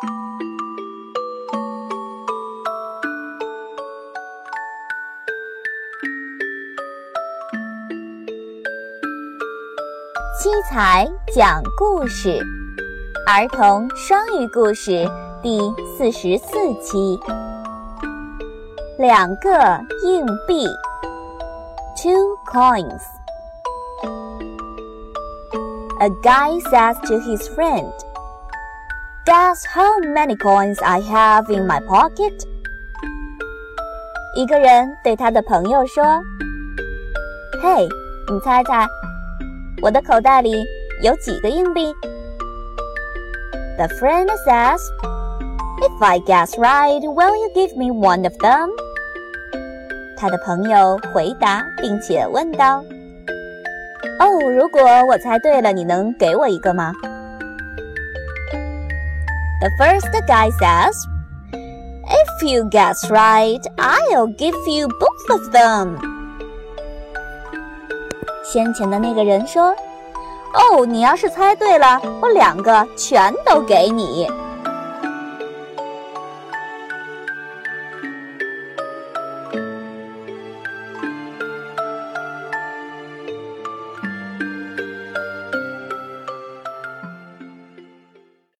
七彩讲故事儿童双语故事第四十四期两个硬币 two coins a guy says to his friend "Guess how many coins I have in my pocket?" 一个人对他的朋友说：“嘿，你猜猜，我的口袋里有几个硬币？”The friend says, "If I guess right, will you give me one of them?" 他的朋友回答，并且问道：“哦，如果我猜对了，你能给我一个吗 ？”The first guy says. If you guess right, I'll give you both of them. 先前的那个人说：“哦，你要是猜对了，我两个全都给你。”